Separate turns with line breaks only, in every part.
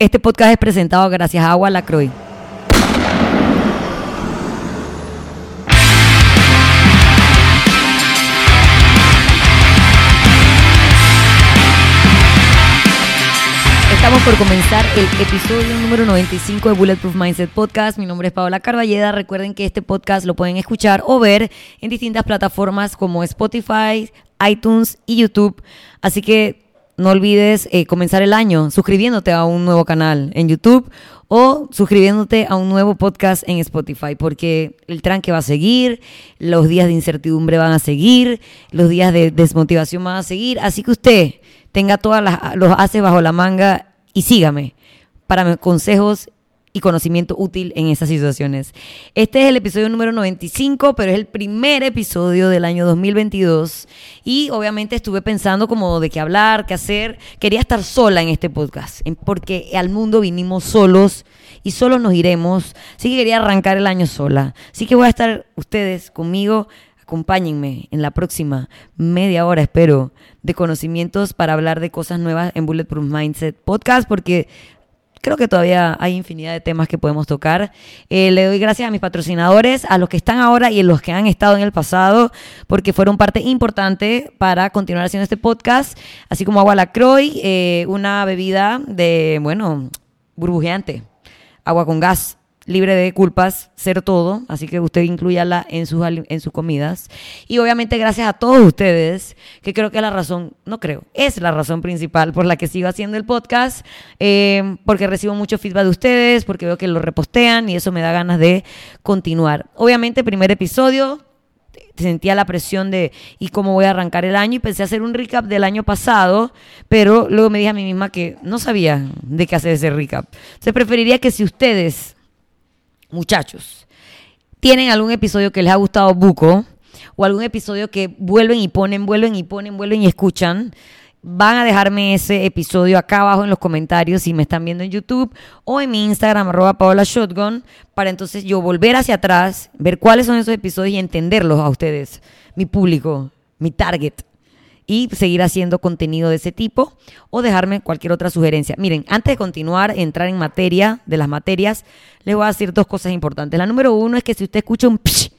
Este podcast es presentado gracias a Agua Lacroix. Estamos por comenzar el episodio número 95 de Bulletproof Mindset Podcast. Mi nombre es Paola Carballeda. Recuerden que este podcast lo pueden escuchar o ver en distintas plataformas como Spotify, iTunes y YouTube. Así que no olvides eh, comenzar el año suscribiéndote a un nuevo canal en YouTube o suscribiéndote a un nuevo podcast en Spotify, porque el tranque va a seguir, los días de incertidumbre van a seguir, los días de desmotivación van a seguir, así que usted tenga todos los haces bajo la manga y sígame. Para consejos y conocimiento útil en esas situaciones. Este es el episodio número 95, pero es el primer episodio del año 2022 y obviamente estuve pensando como de qué hablar, qué hacer. Quería estar sola en este podcast, porque al mundo vinimos solos y solos nos iremos. Así que quería arrancar el año sola. Así que voy a estar ustedes conmigo acompáñenme en la próxima media hora, espero, de conocimientos para hablar de cosas nuevas en Bulletproof Mindset Podcast, porque creo que todavía hay infinidad de temas que podemos tocar. Eh, le doy gracias a mis patrocinadores, a los que están ahora y a los que han estado en el pasado, porque fueron parte importante para continuar haciendo este podcast, así como Agua Lacroix, eh, una bebida de, bueno, burbujeante, agua con gas libre de culpas, ser todo, así que usted incluyala en sus, en sus comidas. Y obviamente gracias a todos ustedes, que creo que la razón, no creo, es la razón principal por la que sigo haciendo el podcast, eh, porque recibo mucho feedback de ustedes, porque veo que lo repostean y eso me da ganas de continuar. Obviamente, primer episodio, sentía la presión de y cómo voy a arrancar el año y pensé hacer un recap del año pasado, pero luego me dije a mí misma que no sabía de qué hacer ese recap. Se preferiría que si ustedes muchachos, tienen algún episodio que les ha gustado buco o algún episodio que vuelven y ponen, vuelven y ponen, vuelven y escuchan, van a dejarme ese episodio acá abajo en los comentarios si me están viendo en YouTube o en mi Instagram, arroba Paola Shotgun, para entonces yo volver hacia atrás, ver cuáles son esos episodios y entenderlos a ustedes, mi público, mi target y seguir haciendo contenido de ese tipo o dejarme cualquier otra sugerencia. Miren, antes de continuar, entrar en materia de las materias, les voy a decir dos cosas importantes. La número uno es que si usted escucha un psh,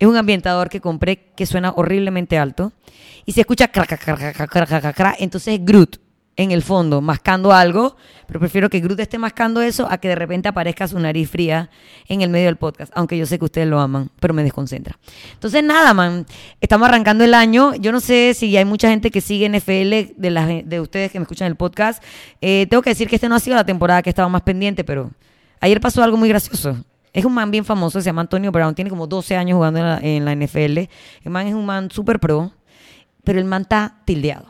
es un ambientador que compré que suena horriblemente alto. Y si escucha crack, entonces es en el fondo, mascando algo, pero prefiero que Groot esté mascando eso a que de repente aparezca su nariz fría en el medio del podcast, aunque yo sé que ustedes lo aman, pero me desconcentra. Entonces, nada, man, estamos arrancando el año. Yo no sé si hay mucha gente que sigue NFL de, las, de ustedes que me escuchan el podcast. Eh, tengo que decir que este no ha sido la temporada que estaba más pendiente, pero ayer pasó algo muy gracioso. Es un man bien famoso, se llama Antonio Brown, tiene como 12 años jugando en la, en la NFL. El man es un man súper pro, pero el man está tildeado.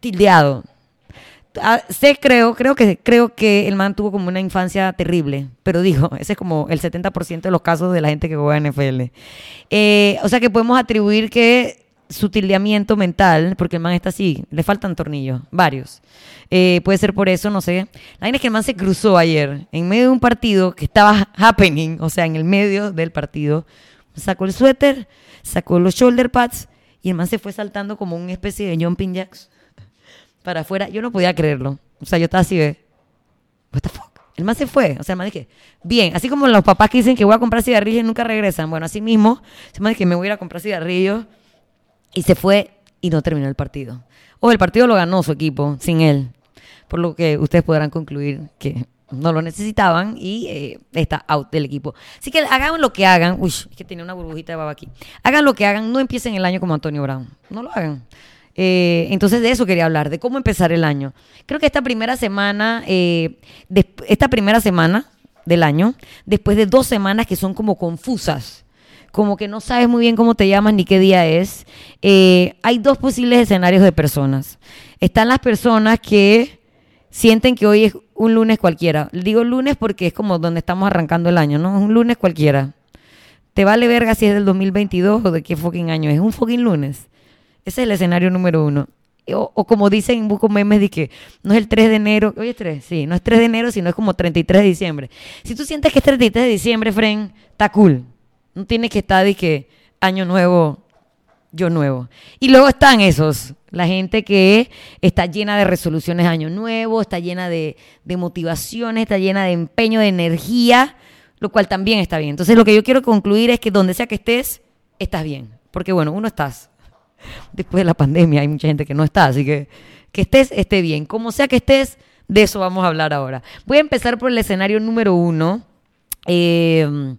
Tildeado Ah, sé, creo, creo que, creo que el man tuvo como una infancia terrible, pero dijo, ese es como el 70% de los casos de la gente que juega en NFL. Eh, o sea que podemos atribuir que su tildeamiento mental, porque el man está así, le faltan tornillos, varios. Eh, puede ser por eso, no sé. La es que el man se cruzó ayer en medio de un partido que estaba happening, o sea, en el medio del partido. Sacó el suéter, sacó los shoulder pads y el man se fue saltando como una especie de jumping jacks para afuera. Yo no podía creerlo. O sea, yo estaba así de, what the fuck. El man se fue. O sea, el man dije, bien, así como los papás que dicen que voy a comprar cigarrillos y nunca regresan. Bueno, así mismo, el man que me voy a ir a comprar cigarrillos y se fue y no terminó el partido. O el partido lo ganó su equipo sin él. Por lo que ustedes podrán concluir que no lo necesitaban y eh, está out del equipo. Así que hagan lo que hagan. Uy, es que tenía una burbujita de baba aquí. Hagan lo que hagan, no empiecen el año como Antonio Brown. No lo hagan. Eh, entonces de eso quería hablar, de cómo empezar el año. Creo que esta primera semana, eh, esta primera semana del año, después de dos semanas que son como confusas, como que no sabes muy bien cómo te llamas ni qué día es, eh, hay dos posibles escenarios de personas. Están las personas que sienten que hoy es un lunes cualquiera. Digo lunes porque es como donde estamos arrancando el año, ¿no? Es un lunes cualquiera. Te vale verga si es del 2022 o de qué fucking año es. un fucking lunes. Ese es el escenario número uno. O, como dicen en Busco Memes, de que no es el 3 de enero, oye, 3, sí, no es 3 de enero, sino es como 33 de diciembre. Si tú sientes que es 33 de diciembre, Fren, está cool. No tienes que estar de que año nuevo yo nuevo. Y luego están esos, la gente que está llena de resoluciones año nuevo, está llena de motivaciones, está llena de empeño, de energía, lo cual también está bien. Entonces lo que yo quiero concluir es que donde sea que estés, estás bien. Porque bueno, uno estás. Después de la pandemia hay mucha gente que no está, así que que estés, esté bien. Como sea que estés, de eso vamos a hablar ahora. Voy a empezar por el escenario número uno. Eh,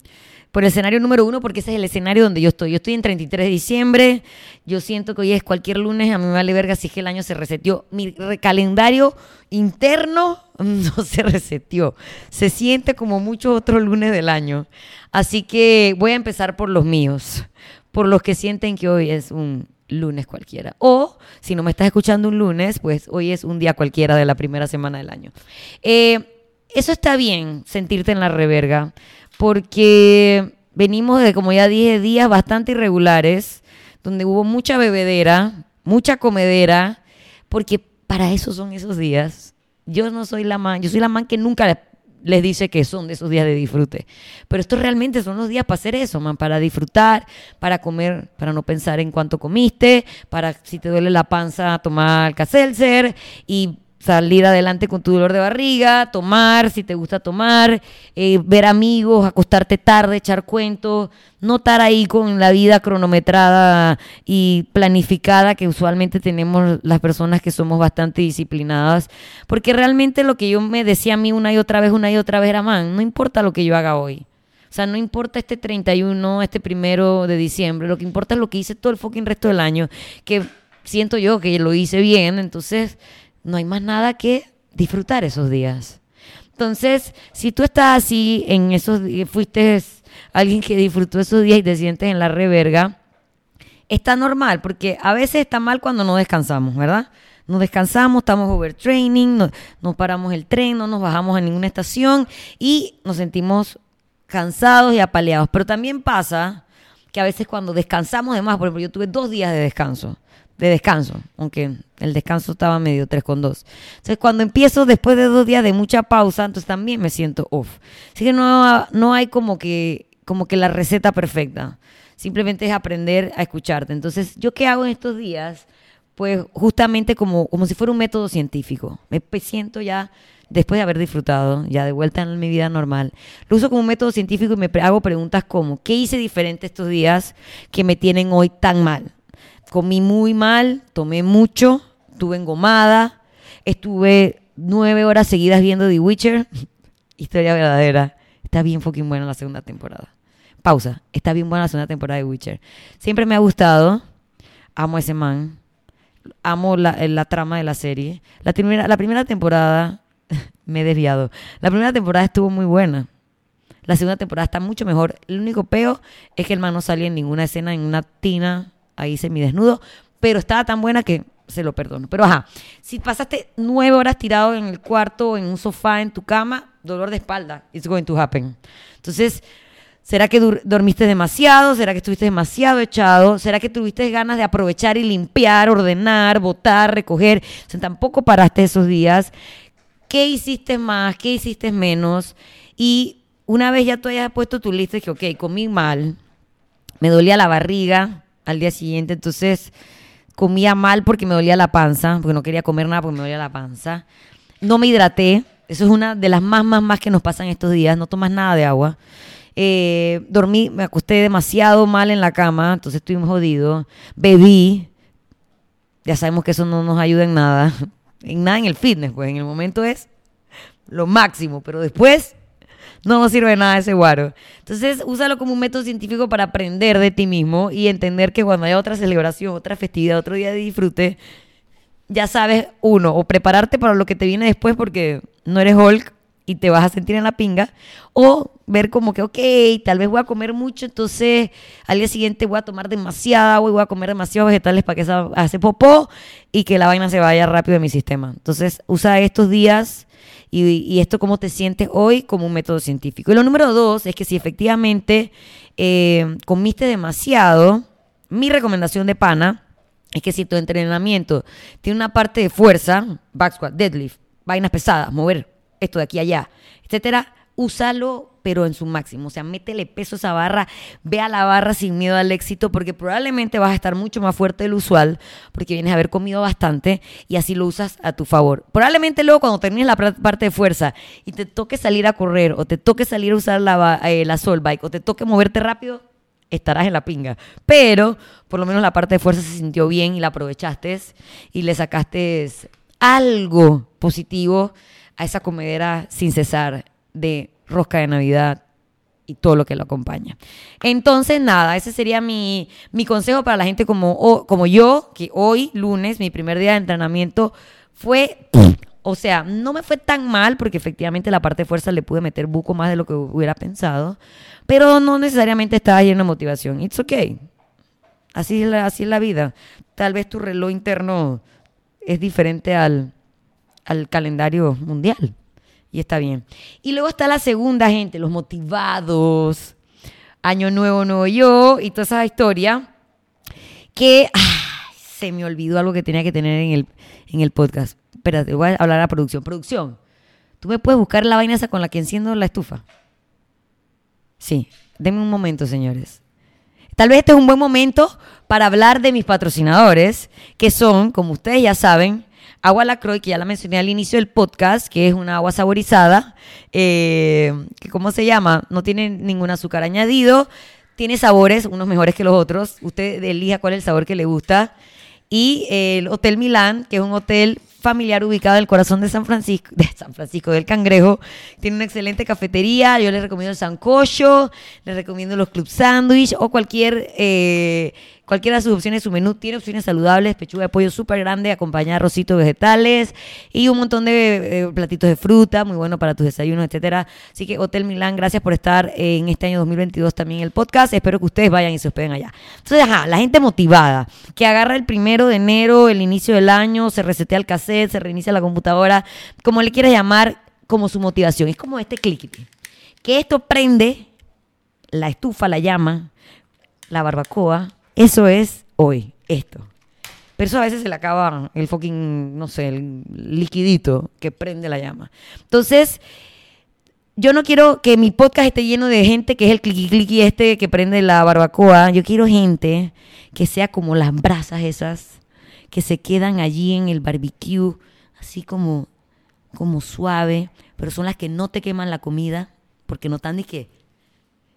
por el escenario número uno, porque ese es el escenario donde yo estoy. Yo estoy en 33 de diciembre, yo siento que hoy es cualquier lunes, a mí me vale verga si es que el año se resetió. Mi calendario interno no se resetió. Se siente como muchos otros lunes del año. Así que voy a empezar por los míos, por los que sienten que hoy es un lunes cualquiera. O si no me estás escuchando un lunes, pues hoy es un día cualquiera de la primera semana del año. Eh, eso está bien, sentirte en la reverga, porque venimos de, como ya dije, días bastante irregulares, donde hubo mucha bebedera, mucha comedera, porque para eso son esos días. Yo no soy la man, yo soy la man que nunca les dice que son de esos días de disfrute. Pero estos realmente son los días para hacer eso, para disfrutar, para comer, para no pensar en cuánto comiste, para si te duele la panza tomar Alka-Seltzer y salir adelante con tu dolor de barriga, tomar si te gusta tomar, eh, ver amigos, acostarte tarde, echar cuentos, no estar ahí con la vida cronometrada y planificada que usualmente tenemos las personas que somos bastante disciplinadas, porque realmente lo que yo me decía a mí una y otra vez, una y otra vez era, man, no importa lo que yo haga hoy. O sea, no importa este 31, este primero de diciembre, lo que importa es lo que hice todo el fucking resto del año, que siento yo que lo hice bien, entonces no hay más nada que disfrutar esos días. Entonces, si tú estás así en esos días, fuiste alguien que disfrutó esos días y te sientes en la reverga, está normal, porque a veces está mal cuando no descansamos, ¿verdad? No descansamos, estamos overtraining, no, no paramos el tren, no nos bajamos a ninguna estación y nos sentimos cansados y apaleados. Pero también pasa que a veces cuando descansamos de más, por ejemplo, yo tuve dos días de descanso de descanso, aunque el descanso estaba medio 3 con 2. Entonces, cuando empiezo después de dos días de mucha pausa, entonces también me siento off. Así que no, no hay como que, como que la receta perfecta. Simplemente es aprender a escucharte. Entonces, ¿yo qué hago en estos días? Pues justamente como, como si fuera un método científico. Me siento ya, después de haber disfrutado, ya de vuelta en mi vida normal, lo uso como un método científico y me hago preguntas como, ¿qué hice diferente estos días que me tienen hoy tan mal? Comí muy mal, tomé mucho, estuve engomada, estuve nueve horas seguidas viendo The Witcher. Historia verdadera. Está bien fucking buena la segunda temporada. Pausa. Está bien buena la segunda temporada de Witcher. Siempre me ha gustado. Amo ese man. Amo la, la trama de la serie. La primera, la primera temporada me he desviado. La primera temporada estuvo muy buena. La segunda temporada está mucho mejor. El único peo es que el man no salía en ninguna escena en una tina ahí desnudo, pero estaba tan buena que se lo perdono. Pero ajá, si pasaste nueve horas tirado en el cuarto, en un sofá, en tu cama, dolor de espalda, it's going to happen. Entonces, ¿será que dormiste demasiado? ¿Será que estuviste demasiado echado? ¿Será que tuviste ganas de aprovechar y limpiar, ordenar, botar, recoger? O sea, tampoco paraste esos días. ¿Qué hiciste más? ¿Qué hiciste menos? Y una vez ya tú hayas puesto tu lista, que, ok, comí mal, me dolía la barriga, al día siguiente. Entonces comía mal porque me dolía la panza, porque no quería comer nada porque me dolía la panza. No me hidraté. Eso es una de las más, más, más que nos pasan estos días. No tomas nada de agua. Eh, dormí, me acosté demasiado mal en la cama, entonces estuvimos jodidos. Bebí. Ya sabemos que eso no nos ayuda en nada. En nada en el fitness, pues en el momento es lo máximo, pero después no sirve nada ese guaro. Entonces, úsalo como un método científico para aprender de ti mismo y entender que cuando haya otra celebración, otra festividad, otro día de disfrute, ya sabes, uno, o prepararte para lo que te viene después porque no eres Hulk y te vas a sentir en la pinga, o ver como que, ok, tal vez voy a comer mucho, entonces al día siguiente voy a tomar demasiada agua y voy a comer demasiados vegetales para que se hace popó y que la vaina se vaya rápido de mi sistema. Entonces, usa estos días y, esto cómo te sientes hoy como un método científico. Y lo número dos es que si efectivamente eh, comiste demasiado, mi recomendación de pana es que si tu entrenamiento tiene una parte de fuerza, back squat, deadlift, vainas pesadas, mover esto de aquí a allá, etcétera, úsalo pero en su máximo. O sea, métele peso a esa barra, ve a la barra sin miedo al éxito, porque probablemente vas a estar mucho más fuerte del usual, porque vienes a haber comido bastante y así lo usas a tu favor. Probablemente luego cuando termines la parte de fuerza y te toque salir a correr, o te toque salir a usar la, eh, la soul bike, o te toque moverte rápido, estarás en la pinga. Pero por lo menos la parte de fuerza se sintió bien y la aprovechaste y le sacaste algo positivo a esa comedera sin cesar de rosca de Navidad y todo lo que lo acompaña. Entonces, nada, ese sería mi, mi consejo para la gente como, como yo, que hoy, lunes, mi primer día de entrenamiento, fue, o sea, no me fue tan mal porque efectivamente la parte de fuerza le pude meter buco más de lo que hubiera pensado, pero no necesariamente estaba lleno de motivación. It's okay. Así es la, así es la vida. Tal vez tu reloj interno es diferente al, al calendario mundial y está bien. Y luego está la segunda gente, los motivados, Año Nuevo, Nuevo Yo y toda esa historia que se me olvidó algo que tenía que tener en el, en el podcast. Espérate, voy a hablar a la producción. Producción, ¿tú me puedes buscar la vaina esa con la que enciendo la estufa? Sí, denme un momento, señores. Tal vez este es un buen momento para hablar de mis patrocinadores, que son, como ustedes ya saben, Agua Lacroix, que ya la mencioné al inicio del podcast, que es una agua saborizada, eh, que ¿cómo se llama? No tiene ningún azúcar añadido, tiene sabores, unos mejores que los otros. Usted elija cuál es el sabor que le gusta. Y el Hotel Milán, que es un hotel familiar ubicado en el corazón de San Francisco, de San Francisco del Cangrejo. Tiene una excelente cafetería. Yo les recomiendo el sancocho, les recomiendo los club sandwich o cualquier eh, Cualquiera de sus opciones, su menú tiene opciones saludables, pechuga de pollo súper grande, acompañada de arrocitos vegetales y un montón de eh, platitos de fruta, muy bueno para tus desayunos, etcétera. Así que Hotel Milán, gracias por estar en este año 2022 también en el podcast. Espero que ustedes vayan y se hospeden allá. Entonces, ajá, la gente motivada, que agarra el primero de enero, el inicio del año, se resetea el cassette, se reinicia la computadora, como le quieras llamar, como su motivación. Es como este click. Que esto prende la estufa, la llama, la barbacoa, eso es hoy, esto. Pero eso a veces se le acaba el fucking, no sé, el liquidito que prende la llama. Entonces, yo no quiero que mi podcast esté lleno de gente que es el cliqui cliqui este que prende la barbacoa. Yo quiero gente que sea como las brasas esas que se quedan allí en el barbecue, así como, como suave, pero son las que no te queman la comida, porque no están ni que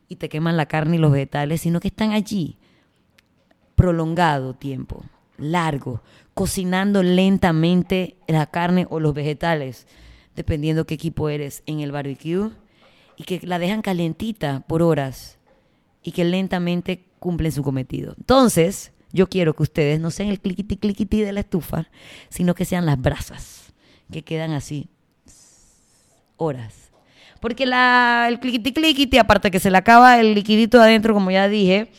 y te queman la carne y los vegetales, sino que están allí prolongado tiempo, largo, cocinando lentamente la carne o los vegetales, dependiendo qué equipo eres en el barbecue, y que la dejan calientita por horas y que lentamente cumplen su cometido. Entonces, yo quiero que ustedes no sean el cliquiti cliquiti de la estufa, sino que sean las brasas, que quedan así horas. Porque la, el cliquiti cliquiti, aparte que se le acaba el liquidito adentro, como ya dije,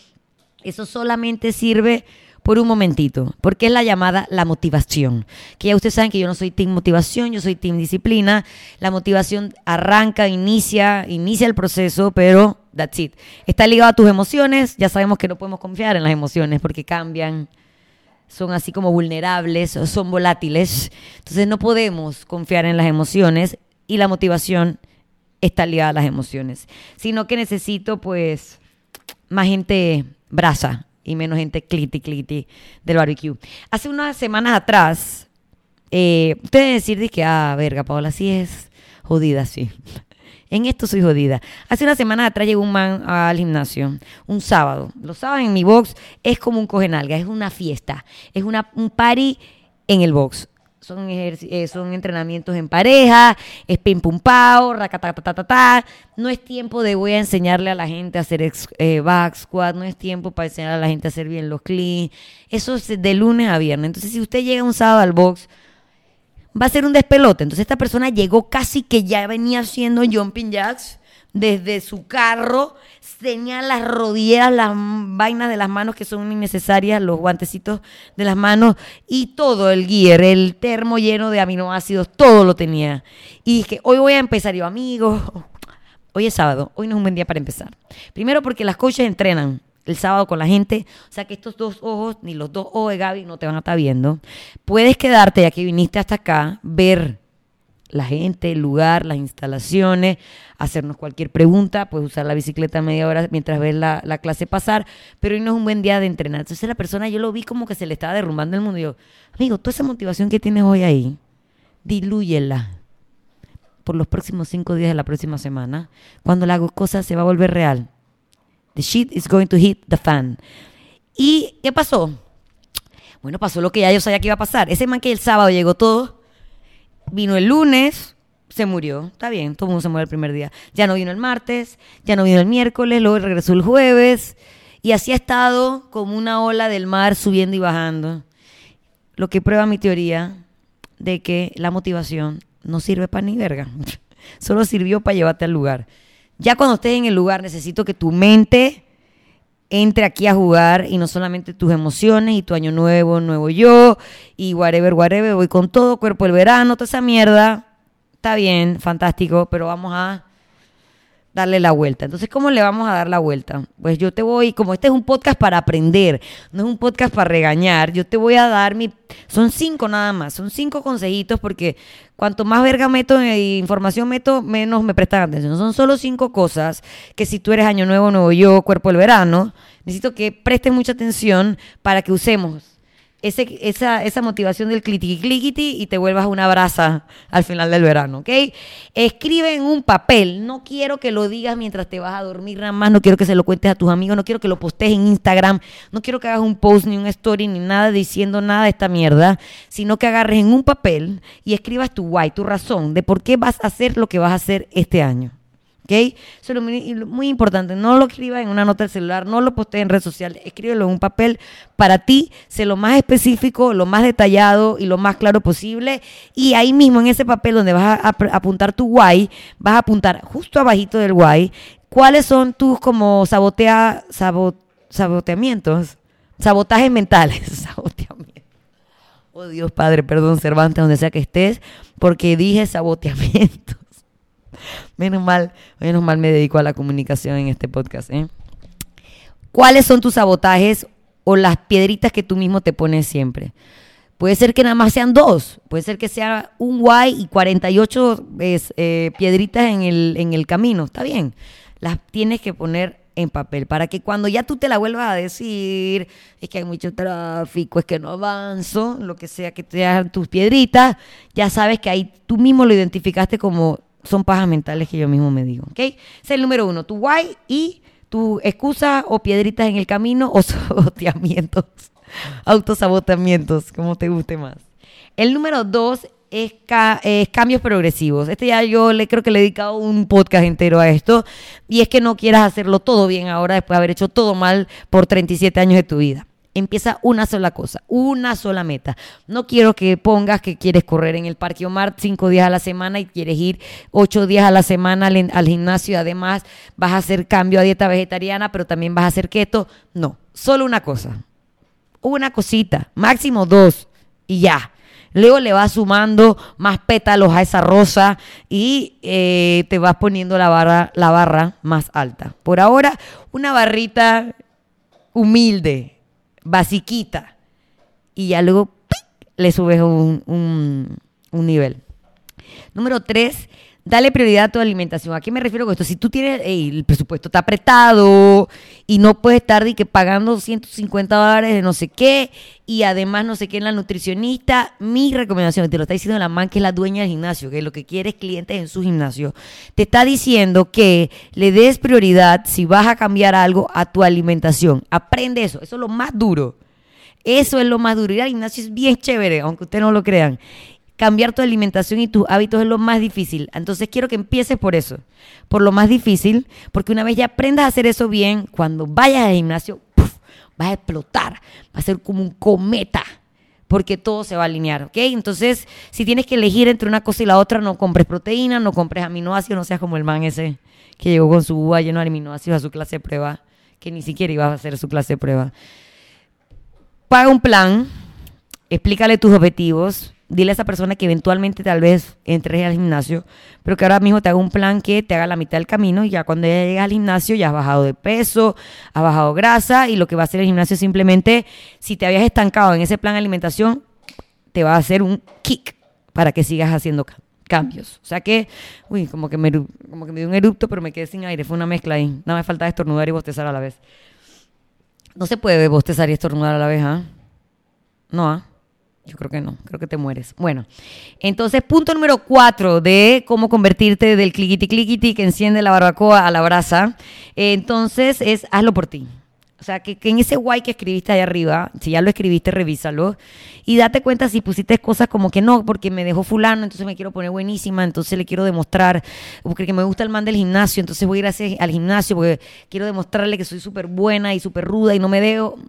eso solamente sirve por un momentito, porque es la llamada la motivación. Que ya ustedes saben que yo no soy team motivación, yo soy team disciplina. La motivación arranca, inicia, inicia el proceso, pero that's it. Está ligado a tus emociones, ya sabemos que no podemos confiar en las emociones porque cambian, son así como vulnerables, son volátiles. Entonces no podemos confiar en las emociones y la motivación está ligada a las emociones, sino que necesito pues más gente brasa y menos gente cliti cliti del barbecue. Hace unas semanas atrás, eh, ustedes decir que, ah, verga, Paola, sí es jodida, sí. En esto soy jodida. Hace una semana atrás llegó un man al gimnasio, un sábado. Los sábados en mi box es como un cogenalga, es una fiesta, es una, un party en el box son, eh, son entrenamientos en pareja, es pim pum pao, ta No es tiempo de voy a enseñarle a la gente a hacer eh, back squat, no es tiempo para enseñar a la gente a hacer bien los clean. Eso es de lunes a viernes. Entonces, si usted llega un sábado al box, va a ser un despelote. Entonces, esta persona llegó casi que ya venía haciendo jumping jacks desde su carro, tenía las rodilleras, las vainas de las manos que son innecesarias, los guantecitos de las manos y todo el gear, el termo lleno de aminoácidos, todo lo tenía. Y dije, hoy voy a empezar yo, amigos. Hoy es sábado, hoy no es un buen día para empezar. Primero porque las coaches entrenan el sábado con la gente, o sea que estos dos ojos, ni los dos ojos de Gaby no te van a estar viendo. Puedes quedarte, ya que viniste hasta acá, ver la gente, el lugar, las instalaciones, hacernos cualquier pregunta, puedes usar la bicicleta media hora mientras ves la, la, clase pasar, pero hoy no es un buen día de entrenar. Entonces la persona, yo lo vi como que se le estaba derrumbando el mundo. Y yo, amigo, toda esa motivación que tienes hoy ahí, dilúyela por los próximos cinco días de la próxima semana, cuando la cosa se va a volver real. The shit is going to hit the fan. ¿Y qué pasó? Bueno, pasó lo que ya yo sabía que iba a pasar. Ese man que el sábado llegó todo, vino el lunes, se murió. Está bien, todo el mundo se muere el primer día. Ya no vino el martes, ya no vino el miércoles, luego regresó el jueves. Y así ha estado como una ola del mar subiendo y bajando. Lo que prueba mi teoría de que la motivación no sirve para ni verga. Solo sirvió para llevarte al lugar. Ya cuando estés en el lugar, necesito que tu mente entre aquí a jugar y no solamente tus emociones y tu año nuevo, nuevo yo y whatever, whatever, voy con todo, cuerpo el verano, toda esa mierda. Está bien, fantástico, pero vamos a darle la vuelta. Entonces, ¿cómo le vamos a dar la vuelta? Pues yo te voy, como este es un podcast para aprender, no es un podcast para regañar, yo te voy a dar mi... Son cinco nada más, son cinco consejitos porque cuanto más verga meto e información meto, menos me prestan atención. Son solo cinco cosas que si tú eres Año Nuevo, Nuevo Yo, Cuerpo del Verano, necesito que prestes mucha atención para que usemos ese, esa, esa motivación del clickity y te vuelvas una brasa al final del verano, ¿ok? Escribe en un papel. No quiero que lo digas mientras te vas a dormir nada más. No quiero que se lo cuentes a tus amigos. No quiero que lo postes en Instagram. No quiero que hagas un post ni un story ni nada diciendo nada de esta mierda. Sino que agarres en un papel y escribas tu why, tu razón de por qué vas a hacer lo que vas a hacer este año. ¿Ok? Eso es muy, importante. No lo escribas en una nota del celular, no lo postees en redes sociales, escríbelo en un papel para ti, sé lo más específico, lo más detallado y lo más claro posible. Y ahí mismo en ese papel donde vas a, apuntar tu why, vas a apuntar justo abajito del why, cuáles son tus como sabotea, saboteamientos, sabotajes mentales, saboteamientos. Oh Dios Padre, perdón Cervantes, donde sea que estés, porque dije saboteamiento. Menos mal, menos mal me dedico a la comunicación en este podcast. ¿eh? ¿Cuáles son tus sabotajes o las piedritas que tú mismo te pones siempre? Puede ser que nada más sean dos, puede ser que sea un Y y 48 eh, piedritas en el, en el camino, está bien. Las tienes que poner en papel para que cuando ya tú te la vuelvas a decir, es que hay mucho tráfico, es que no avanzo, lo que sea que te hagan tus piedritas, ya sabes que ahí tú mismo lo identificaste como son pajas mentales que yo mismo me digo. ¿Ok? Es el número uno, tu why y tu excusa o piedritas en el camino o saboteamientos, autosaboteamientos, como te guste más. El número dos es, cambios progresivos. Este ya yo le creo que le he dedicado un podcast entero a esto y es que no quieras hacerlo todo bien ahora después de haber hecho todo mal por 37 años de tu vida. Empieza una sola cosa, una sola meta. No quiero que pongas que quieres correr en el Parque Omar cinco días a la semana y quieres ir ocho días a la semana al, gimnasio además vas a hacer cambio a dieta vegetariana, pero también vas a hacer keto. No, solo una cosa. Una cosita, máximo dos y ya. Luego le vas sumando más pétalos a esa rosa y eh, te vas poniendo la barra, la barra más alta. Por ahora, una barrita humilde, basiquita, y ya luego le subes un, un, nivel. Número tres, dale prioridad a tu alimentación. ¿A qué me refiero con esto? Si tú tienes, el presupuesto está apretado y no puedes estar que pagando 150 dólares de no sé qué y además no sé qué en la nutricionista, mi recomendación, te lo está diciendo la man que es la dueña del gimnasio, que lo que quiere es clientes en su gimnasio, te está diciendo que le des prioridad si vas a cambiar algo a tu alimentación. Aprende eso, eso es lo más duro. Eso es lo más duro. Ir al gimnasio es bien chévere, aunque ustedes no lo crean cambiar tu alimentación y tus hábitos es lo más difícil. Entonces quiero que empieces por eso, por lo más difícil, porque una vez ya aprendas a hacer eso bien, cuando vayas al gimnasio, vas a explotar, va a ser como un cometa, porque todo se va a alinear, ¿ok? Entonces, si tienes que elegir entre una cosa y la otra, no compres proteína, no compres aminoácidos, no seas como el man ese que llegó con su uva lleno de aminoácidos a su clase de prueba, que ni siquiera iba a hacer su clase de prueba. Paga un plan, explícale tus objetivos, dile a esa persona que eventualmente tal vez entres al gimnasio, pero que ahora mismo te haga un plan que te haga la mitad del camino y ya cuando ya llegas al gimnasio ya has bajado de peso, has bajado grasa y lo que va a hacer el gimnasio simplemente, si te habías estancado en ese plan de alimentación, te va a hacer un kick para que sigas haciendo cambios. O sea que, uy, como que, me, como que me dio un erupto, pero me quedé sin aire. Fue una mezcla ahí. Nada me falta estornudar y bostezar a la vez. No se puede bostezar y estornudar a la vez, ¿ah? No, ¿ah? Yo creo que no, creo que te mueres. Bueno, entonces punto número cuatro de cómo convertirte del cliquiti cliquiti que enciende la barbacoa a la brasa. Entonces es hazlo por ti. O sea, que, en ese guay que escribiste ahí arriba, si ya lo escribiste, revísalo. Y date cuenta si pusiste cosas como que no, porque me dejó fulano, entonces me quiero poner buenísima, entonces le quiero demostrar, porque me gusta el man del gimnasio, entonces voy a ir al gimnasio porque quiero demostrarle que soy súper buena y súper ruda y no me dejo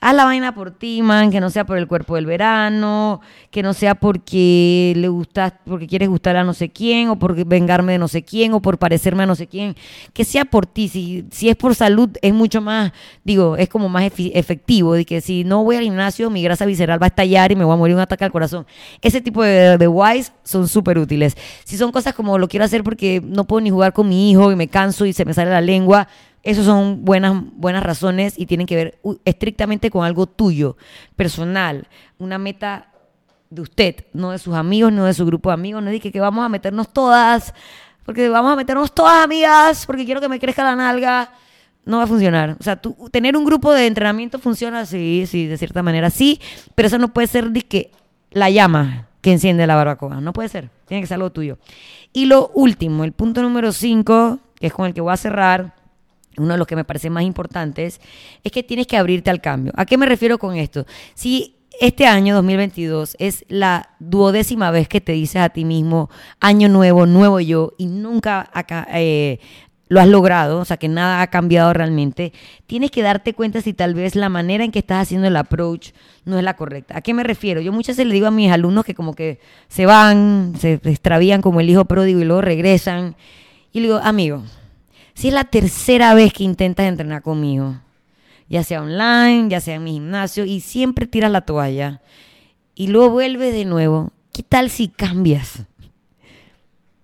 haz la vaina por ti, man, que no sea por el cuerpo del verano, que no sea porque le gustas, porque quieres gustar a no sé quién, o por vengarme de no sé quién, o por parecerme a no sé quién, que sea por ti. Si, si es por salud, es mucho más, digo, es como más efectivo, de que si no voy al gimnasio, mi grasa visceral va a estallar y me voy a morir un ataque al corazón. Ese tipo de, de whys son súper útiles. Si son cosas como lo quiero hacer porque no puedo ni jugar con mi hijo y me canso y se me sale la lengua, esas son buenas, buenas razones y tienen que ver estrictamente con algo tuyo, personal, una meta de usted, no de sus amigos, no de su grupo de amigos, no dije que vamos a meternos todas, porque vamos a meternos todas amigas, porque quiero que me crezca la nalga. No va a funcionar. O sea, tener un grupo de entrenamiento funciona, sí, sí, de cierta manera sí, pero eso no puede ser de que la llama que enciende la barbacoa. No puede ser. Tiene que ser algo tuyo. Y lo último, el punto número 5, que es con el que voy a cerrar, uno de los que me parece más importantes, es que tienes que abrirte al cambio. ¿A qué me refiero con esto? Si este año 2022 es la duodécima vez que te dices a ti mismo, año nuevo, nuevo yo, y nunca acá, eh, lo has logrado, o sea que nada ha cambiado realmente, tienes que darte cuenta si tal vez la manera en que estás haciendo el approach no es la correcta. ¿A qué me refiero? Yo muchas veces le digo a mis alumnos que como que se van, se extravían como el hijo pródigo y luego regresan. Y le digo, amigo, si es la tercera vez que intentas entrenar conmigo, ya sea online, ya sea en mi gimnasio, y siempre tiras la toalla, y luego vuelves de nuevo, ¿qué tal si cambias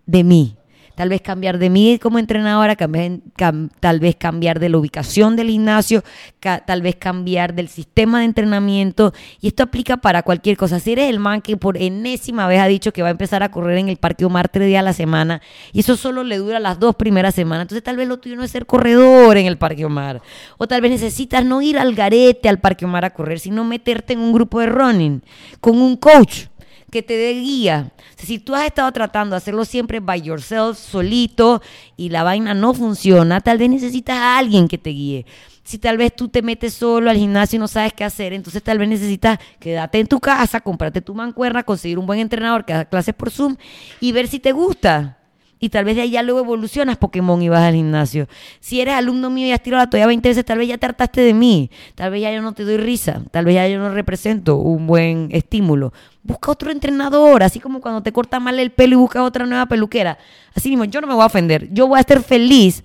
de mí? Tal vez cambiar de mí como entrenadora, tal vez cambiar de la ubicación del gimnasio, tal vez cambiar del sistema de entrenamiento. Y esto aplica para cualquier cosa. Si eres el man que por enésima vez ha dicho que va a empezar a correr en el Parque Omar tres días a la semana, y eso solo le dura las dos primeras semanas, entonces tal vez lo tuyo no es ser corredor en el Parque Omar. O tal vez necesitas no ir al garete al Parque Omar a correr, sino meterte en un grupo de running con un coach que te dé guía. si tú has estado tratando de hacerlo siempre by yourself, solito, y la vaina no funciona, tal vez necesitas a alguien que te guíe. Si tal vez tú te metes solo al gimnasio y no sabes qué hacer, entonces tal vez necesitas quedarte en tu casa, comprarte tu mancuerna, conseguir un buen entrenador que haga clases por Zoom y ver si te gusta y tal vez de ahí ya luego evolucionas Pokémon y vas al gimnasio. Si eres alumno mío y has tirado la toalla 20 veces, tal vez ya te hartaste de mí, tal vez ya yo no te doy risa, tal vez ya yo no represento un buen estímulo. Busca otro entrenador, así como cuando te corta mal el pelo y buscas otra nueva peluquera. Así mismo, yo no me voy a ofender, yo voy a estar feliz.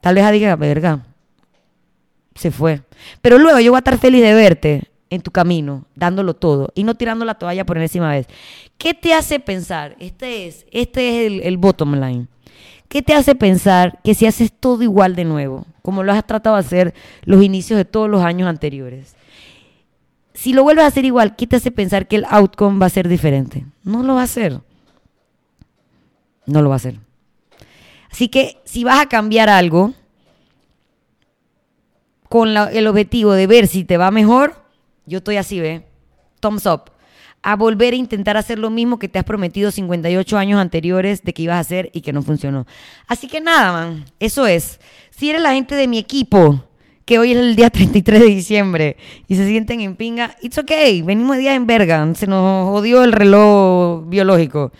Tal vez diga, verga, se fue. Pero luego yo voy a estar feliz de verte en tu camino, dándolo todo y no tirando la toalla por enésima vez. ¿Qué te hace pensar? Este es, este es el, el bottom line. ¿Qué te hace pensar que si haces todo igual de nuevo, como lo has tratado de hacer los inicios de todos los años anteriores? Si lo vuelves a hacer igual, ¿qué te hace pensar que el outcome va a ser diferente? No lo va a hacer. No lo va a hacer. Así que si vas a cambiar algo con el objetivo de ver si te va mejor, yo estoy así, ¿ve? Thumbs up. A volver a intentar hacer lo mismo que te has prometido 58 años anteriores de que ibas a hacer y que no funcionó. Así que nada, man. Eso es. Si eres la gente de mi equipo, que hoy es el día 33 de diciembre y se sienten en pinga, it's okay. Venimos de día en verga. Se nos jodió el reloj biológico.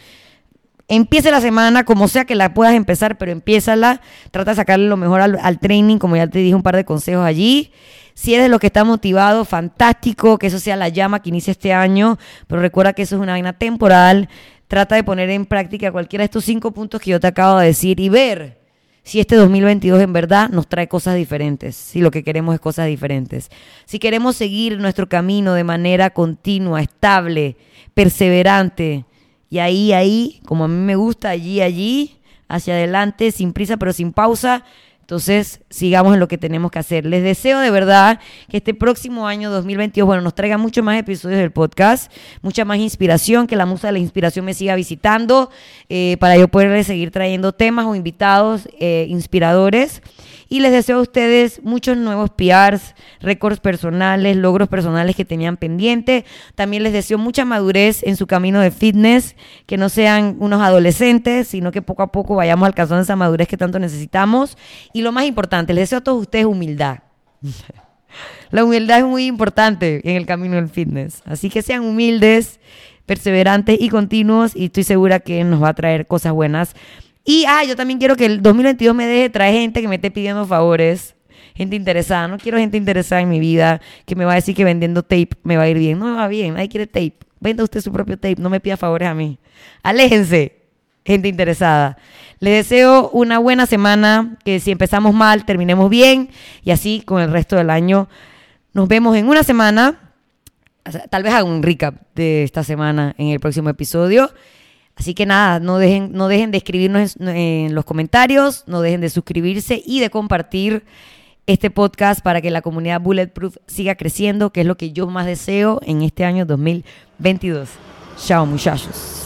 Empiece la semana, como sea que la puedas empezar, pero empiézala. Trata de sacarle lo mejor al, training, como ya te dije un par de consejos allí. Si eres de los que está motivado, fantástico, que eso sea la llama que inicia este año, pero recuerda que eso es una vaina temporal. Trata de poner en práctica cualquiera de estos cinco puntos que yo te acabo de decir y ver si este 2022 en verdad nos trae cosas diferentes, si lo que queremos es cosas diferentes. Si queremos seguir nuestro camino de manera continua, estable, perseverante, y ahí, ahí, como a mí me gusta, allí, allí, hacia adelante, sin prisa pero sin pausa, Entonces, sigamos en lo que tenemos que hacer. Les deseo de verdad que este próximo año 2022, bueno, nos traiga muchos más episodios del podcast, mucha más inspiración, que la musa de la inspiración me siga visitando eh, para yo poder seguir trayendo temas o invitados eh, inspiradores. Y les deseo a ustedes muchos nuevos PRs, récords personales, logros personales que tenían pendiente. También les deseo mucha madurez en su camino de fitness, que no sean unos adolescentes, sino que poco a poco vayamos alcanzando esa madurez que tanto necesitamos. Y lo más importante, les deseo a todos ustedes humildad. La humildad es muy importante en el camino del fitness. Así que sean humildes, perseverantes y continuos y estoy segura que nos va a traer cosas buenas y, ah, yo también quiero que el 2022 me deje traer gente que me esté pidiendo favores. Gente interesada. No quiero gente interesada en mi vida que me va a decir que vendiendo tape me va a ir bien. No me va bien. Nadie quiere tape. Venda usted su propio tape. No me pida favores a mí. Aléjense, gente interesada. Les deseo una buena semana. Que si empezamos mal, terminemos bien. Y así con el resto del año. Nos vemos en una semana. Tal vez haga un recap de esta semana en el próximo episodio. Así que nada, no dejen, no dejen de escribirnos en, los comentarios, no dejen de suscribirse y de compartir este podcast para que la comunidad Bulletproof siga creciendo, que es lo que yo más deseo en este año 2022. Chao muchachos.